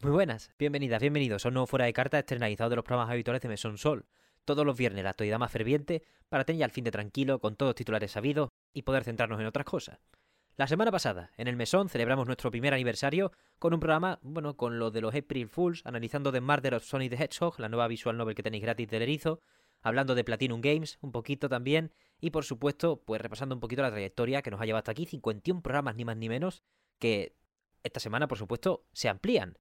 Muy buenas, bienvenidas, bienvenidos a un nuevo Fuera de Carta externalizado de los programas habituales de Mesón Sol. Todos los viernes la actualidad más ferviente para tener ya el fin de tranquilo con todos los titulares sabidos y poder centrarnos en otras cosas. La semana pasada, en el Mesón, celebramos nuestro primer aniversario con un programa, bueno, con lo de los April Fools, analizando The Murder of Sonic the Hedgehog, la nueva visual novel que tenéis gratis del erizo, hablando de Platinum Games un poquito también, y por supuesto, pues repasando un poquito la trayectoria que nos ha llevado hasta aquí, 51 programas ni más ni menos, que esta semana, por supuesto, se amplían.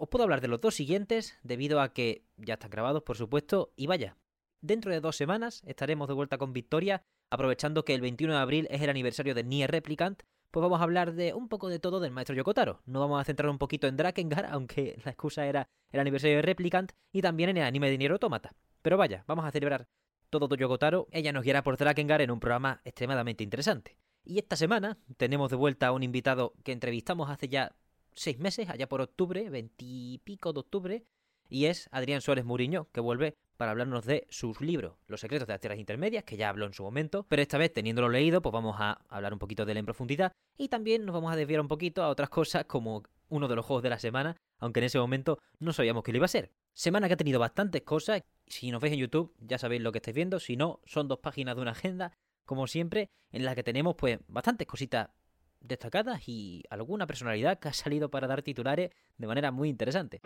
Os puedo hablar de los dos siguientes, debido a que ya están grabados, por supuesto, y vaya, dentro de dos semanas estaremos de vuelta con Victoria, aprovechando que el 21 de abril es el aniversario de Nier Replicant, pues vamos a hablar de un poco de todo del maestro Yokotaro. No vamos a centrar un poquito en Drakengard, aunque la excusa era el aniversario de Replicant, y también en el anime de Nier Automata. Pero vaya, vamos a celebrar todo Yokotaro, ella nos guiará por Drakengard en un programa extremadamente interesante. Y esta semana tenemos de vuelta a un invitado que entrevistamos hace ya seis meses, allá por octubre, veintipico de octubre, y es Adrián Suárez Muriño, que vuelve para hablarnos de sus libros, Los secretos de las tierras intermedias, que ya habló en su momento, pero esta vez teniéndolo leído, pues vamos a hablar un poquito de él en profundidad y también nos vamos a desviar un poquito a otras cosas como uno de los juegos de la semana, aunque en ese momento no sabíamos que lo iba a ser. Semana que ha tenido bastantes cosas, si nos veis en YouTube ya sabéis lo que estáis viendo, si no, son dos páginas de una agenda, como siempre, en las que tenemos pues bastantes cositas destacadas y alguna personalidad que ha salido para dar titulares de manera muy interesante.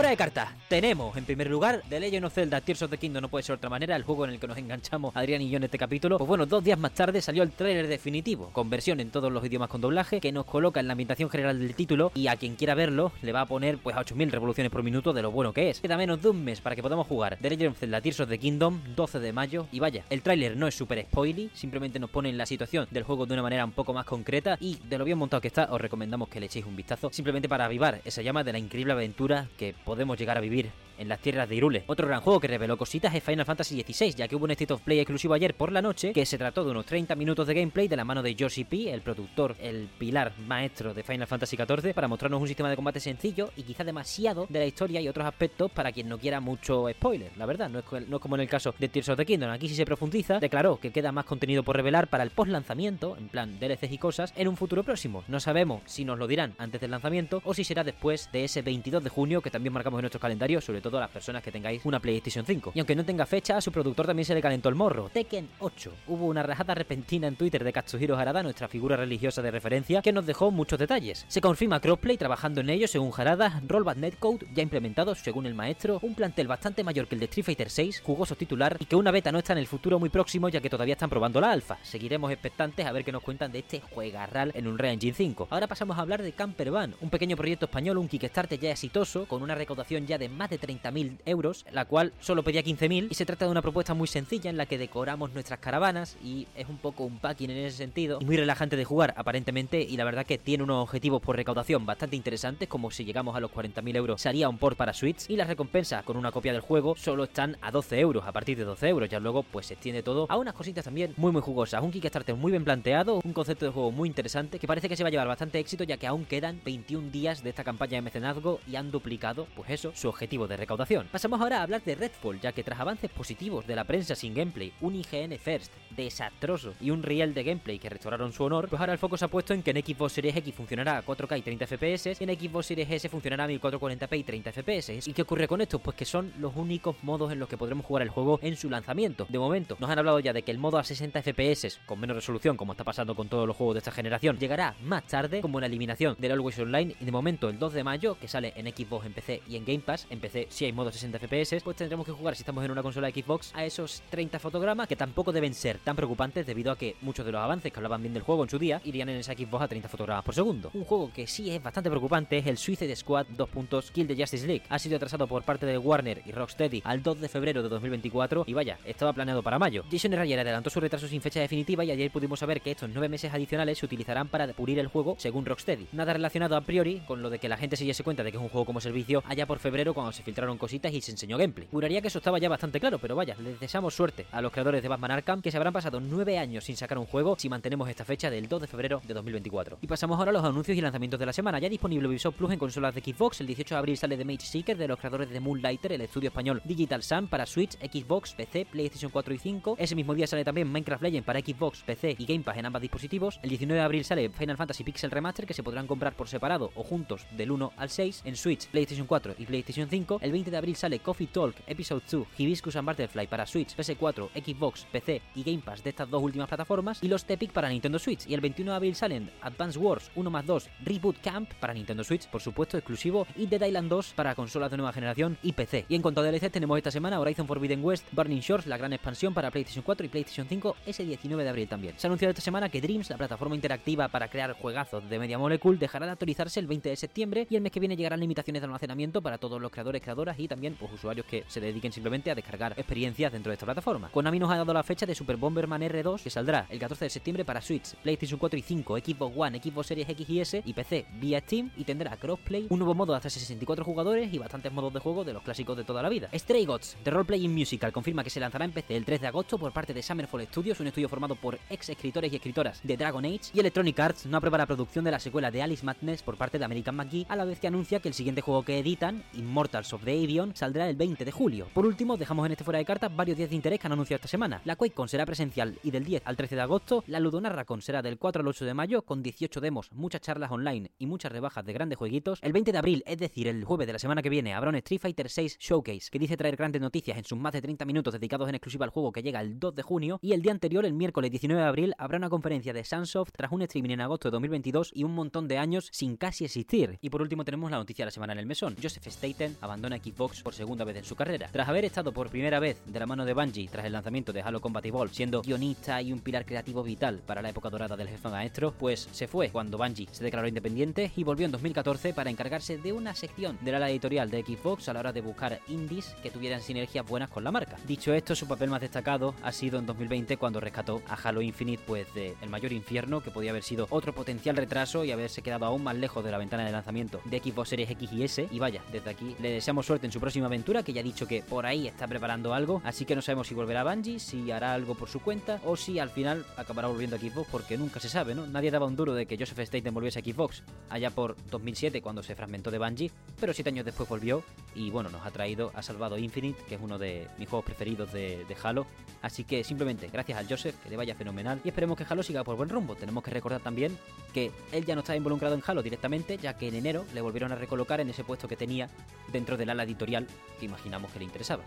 Fuera de carta, tenemos en primer lugar The Legend of Zelda Tears of the Kingdom, no puede ser otra manera, el juego en el que nos enganchamos Adrián y yo en este capítulo. Pues bueno, dos días más tarde salió el tráiler definitivo, con versión en todos los idiomas con doblaje, que nos coloca en la ambientación general del título y a quien quiera verlo le va a poner pues a 8000 revoluciones por minuto de lo bueno que es. Queda menos de un mes para que podamos jugar The Legend of Zelda Tears of the Kingdom, 12 de mayo, y vaya, el tráiler no es súper spoily, simplemente nos pone en la situación del juego de una manera un poco más concreta y de lo bien montado que está, os recomendamos que le echéis un vistazo, simplemente para avivar esa llama de la increíble aventura que podemos llegar a vivir en las tierras de Irule. Otro gran juego que reveló cositas es Final Fantasy XVI, ya que hubo un State of Play exclusivo ayer por la noche, que se trató de unos 30 minutos de gameplay de la mano de Yoshi P, el productor, el pilar maestro de Final Fantasy XIV, para mostrarnos un sistema de combate sencillo y quizá demasiado de la historia y otros aspectos para quien no quiera mucho spoiler. La verdad, no es, no es como en el caso de Tears of the Kingdom. Aquí sí se profundiza, declaró que queda más contenido por revelar para el post lanzamiento, en plan DLCs y cosas, en un futuro próximo. No sabemos si nos lo dirán antes del lanzamiento o si será después de ese 22 de junio que también marcamos en nuestro calendario, sobre todo a las personas que tengáis una PlayStation 5. Y aunque no tenga fecha, a su productor también se le calentó el morro. Tekken 8. Hubo una rajada repentina en Twitter de Katsuhiro Harada, nuestra figura religiosa de referencia, que nos dejó muchos detalles. Se confirma crossplay trabajando en ello según Harada, rollback netcode ya implementado según el maestro, un plantel bastante mayor que el de Street Fighter 6, jugoso titular y que una beta no está en el futuro muy próximo ya que todavía están probando la alfa. Seguiremos expectantes a ver qué nos cuentan de este juegarral en un Real Engine 5. Ahora pasamos a hablar de Camper Van, un pequeño proyecto español, un Kickstarter ya exitoso, con una recaudación ya de más de 30.000 euros, la cual solo pedía 15.000 y se trata de una propuesta muy sencilla en la que decoramos nuestras caravanas y es un poco un packing en ese sentido muy relajante de jugar aparentemente y la verdad que tiene unos objetivos por recaudación bastante interesantes como si llegamos a los 40.000 euros sería un port para Switch y las recompensas con una copia del juego solo están a 12 euros a partir de 12 euros ya luego pues se extiende todo a unas cositas también muy muy jugosas un Kickstarter muy bien planteado un concepto de juego muy interesante que parece que se va a llevar bastante éxito ya que aún quedan 21 días de esta campaña de mecenazgo y han duplicado pues eso su objetivo de recaudación pasamos ahora a hablar de Redfall, ya que tras avances positivos de la prensa sin gameplay, un IGN First desastroso y un Real de gameplay que restauraron su honor, pues ahora el foco se ha puesto en que en Xbox Series X funcionará a 4K y 30 FPS y en Xbox Series S funcionará a 1440p y 30 FPS. ¿Y qué ocurre con esto? Pues que son los únicos modos en los que podremos jugar el juego en su lanzamiento. De momento, nos han hablado ya de que el modo a 60 FPS, con menos resolución, como está pasando con todos los juegos de esta generación, llegará más tarde como la eliminación del Always Online y de momento el 2 de mayo, que sale en Xbox, en PC y en Game Pass, en PC si hay modo 60 FPS, pues tendremos que jugar si estamos en una consola de Xbox a esos 30 fotogramas que tampoco deben ser tan preocupantes debido a que muchos de los avances que hablaban bien del juego en su día irían en esa Xbox a 30 fotogramas por segundo. Un juego que sí es bastante preocupante es el Suicide Squad 2. Kill the Justice League. Ha sido atrasado por parte de Warner y Rocksteady al 2 de febrero de 2024 y vaya, estaba planeado para mayo. Jason Schreier adelantó su retraso sin fecha definitiva y ayer pudimos saber que estos 9 meses adicionales se utilizarán para pulir el juego según Rocksteady. Nada relacionado a priori con lo de que la gente se diese cuenta de que es un juego como servicio allá por febrero cuando se filtraron filtraron cositas y se enseñó gameplay. Juraría que eso estaba ya bastante claro, pero vaya, les deseamos suerte a los creadores de Batman Arkham que se habrán pasado nueve años sin sacar un juego si mantenemos esta fecha del 2 de febrero de 2024. Y pasamos ahora a los anuncios y lanzamientos de la semana. Ya disponible Ubisoft Plus en consolas de Xbox, el 18 de abril sale The Mage Seeker de los creadores de Moonlighter, el estudio español Digital Sun para Switch, Xbox, PC, PlayStation 4 y 5. Ese mismo día sale también Minecraft Legends para Xbox, PC y Game Pass en ambas dispositivos. El 19 de abril sale Final Fantasy Pixel Remaster que se podrán comprar por separado o juntos del 1 al 6 en Switch, PlayStation 4 y PlayStation 5. El 20 de abril sale Coffee Talk Episode 2 Hibiscus and Butterfly para Switch, PS4, Xbox, PC y Game Pass de estas dos últimas plataformas y los Tepic para Nintendo Switch. Y el 21 de abril salen Advance Wars 1 más 2 Reboot Camp para Nintendo Switch, por supuesto exclusivo, y Dead Island 2 para consolas de nueva generación y PC. Y en cuanto a DLC tenemos esta semana Horizon Forbidden West, Burning Shores, la gran expansión para PlayStation 4 y PlayStation 5 ese 19 de abril también. Se ha anunciado esta semana que Dreams, la plataforma interactiva para crear juegazos de Media Molecule, dejará de actualizarse el 20 de septiembre y el mes que viene llegarán limitaciones de almacenamiento para todos los creadores, y también pues, usuarios que se dediquen simplemente a descargar experiencias dentro de esta plataforma. Konami nos ha dado la fecha de Super Bomberman R2 que saldrá el 14 de septiembre para Switch, PlayStation 4 y 5, Xbox One, Xbox Series X y S y PC vía Steam y tendrá crossplay, un nuevo modo de hasta 64 jugadores y bastantes modos de juego de los clásicos de toda la vida. Stray Gods, The Role Playing Musical, confirma que se lanzará en PC el 3 de agosto por parte de Summerfall Studios, un estudio formado por ex escritores y escritoras de Dragon Age, y Electronic Arts no aprueba la producción de la secuela de Alice Madness por parte de American McGee, a la vez que anuncia que el siguiente juego que editan, Immortals of the Avion, saldrá el 20 de julio. Por último, dejamos en este fuera de cartas varios días de interés que han anunciado esta semana. La QuakeCon será presencial y del 10 al 13 de agosto, la Ludonarracon será del 4 al 8 de mayo con 18 demos, muchas charlas online y muchas rebajas de grandes jueguitos. El 20 de abril, es decir, el jueves de la semana que viene, habrá un Street Fighter 6 Showcase que dice traer grandes noticias en sus más de 30 minutos dedicados en exclusiva al juego que llega el 2 de junio. Y el día anterior, el miércoles 19 de abril, habrá una conferencia de Sunsoft tras un streaming en agosto de 2022 y un montón de años sin casi existir. Y por último tenemos la noticia de la semana en el mesón. Joseph Staten abandona Xbox por segunda vez en su carrera. Tras haber estado por primera vez de la mano de Bungie tras el lanzamiento de Halo Combat Evolved, siendo guionista y un pilar creativo vital para la época dorada del jefe maestro, pues se fue cuando Bungie se declaró independiente y volvió en 2014 para encargarse de una sección de la editorial de Xbox a la hora de buscar indies que tuvieran sinergias buenas con la marca. Dicho esto, su papel más destacado ha sido en 2020 cuando rescató a Halo Infinite pues de el mayor infierno que podía haber sido otro potencial retraso y haberse quedado aún más lejos de la ventana de lanzamiento de Xbox Series X y S y vaya, desde aquí le deseamos suerte en su próxima aventura que ya ha dicho que por ahí está preparando algo, así que no sabemos si volverá a Bungie, si hará algo por su cuenta o si al final acabará volviendo a Xbox porque nunca se sabe, ¿no? Nadie daba un duro de que Joseph Staten volviese a Xbox allá por 2007 cuando se fragmentó de Bungie, pero siete años después volvió y bueno, nos ha traído, ha salvado Infinite, que es uno de mis juegos preferidos de, de Halo, así que simplemente gracias al Joseph, que le vaya fenomenal y esperemos que Halo siga por buen rumbo. Tenemos que recordar también que él ya no está involucrado en Halo directamente, ya que en enero le volvieron a recolocar en ese puesto que tenía dentro del ala editorial que imaginamos que le interesaba.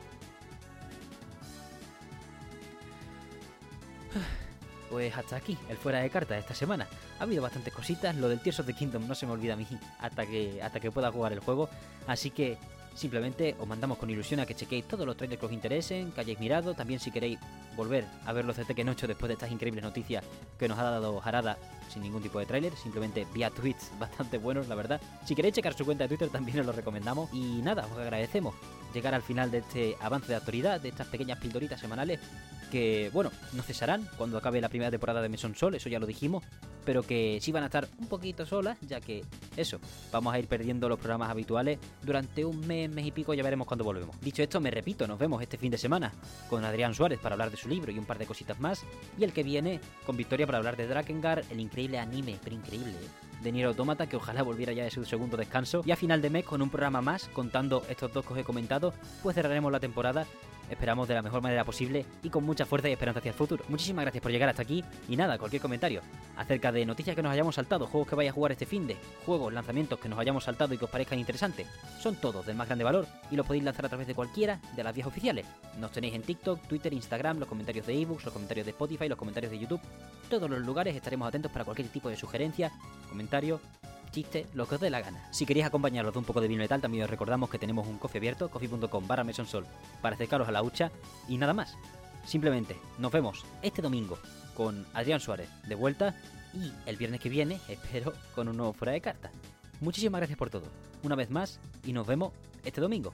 Pues hasta aquí, el fuera de carta de esta semana. Ha habido bastantes cositas, lo del Tears of the Kingdom no se me olvida a mí hasta que, hasta que pueda jugar el juego, así que simplemente os mandamos con ilusión a que chequéis todos los trailers que os interesen, que hayáis mirado, también si queréis volver a ver los de Tekken 8 después de estas increíbles noticias que nos ha dado Harada sin ningún tipo de tráiler, simplemente vía tweets bastante buenos, la verdad. Si queréis checar su cuenta de Twitter también os lo recomendamos. Y nada, os agradecemos llegar al final de este avance de actualidad, de estas pequeñas pildoritas semanales que, bueno, no cesarán cuando acabe la primera temporada de Meson Sol, eso ya lo dijimos, pero que sí van a estar un poquito solas, ya que eso, vamos a ir perdiendo los programas habituales durante un mes, mes y pico, ya veremos cuándo volvemos. Dicho esto, me repito, nos vemos este fin de semana con Adrián Suárez para hablar de su libro y un par de cositas más, y el que viene con Victoria para hablar de Drakengard, el increíble anime, pero increíble, ¿eh? De Nier Automata, que ojalá volviera ya de su segundo descanso, y a final de mes con un programa más contando estos dos que os he comentado, pues cerraremos la temporada esperamos de la mejor manera posible y con mucha fuerza y esperanza hacia el futuro. Muchísimas gracias por llegar hasta aquí y nada, cualquier comentario acerca de noticias que nos hayamos saltado, juegos que vaya a jugar este fin de, juegos, lanzamientos que nos hayamos saltado y que os parezcan interesantes, son todos del más grande valor y los podéis lanzar a través de cualquiera de las vías oficiales. Nos tenéis en TikTok, Twitter, Instagram, los comentarios de ebooks, los comentarios de Spotify, los comentarios de YouTube. Todos los lugares estaremos atentos para cualquier tipo de sugerencia, comentario chiste, lo que os dé la gana. Si queréis acompañaros de un poco de vino metal, también os recordamos que tenemos un coffee abierto, coffee.com barra mesonsol, para acercaros a la hucha y nada más. Simplemente, nos vemos este domingo con Adrián Suárez de vuelta y el viernes que viene, espero, con un nuevo fuera de carta. Muchísimas gracias por todo, una vez más, y nos vemos este domingo.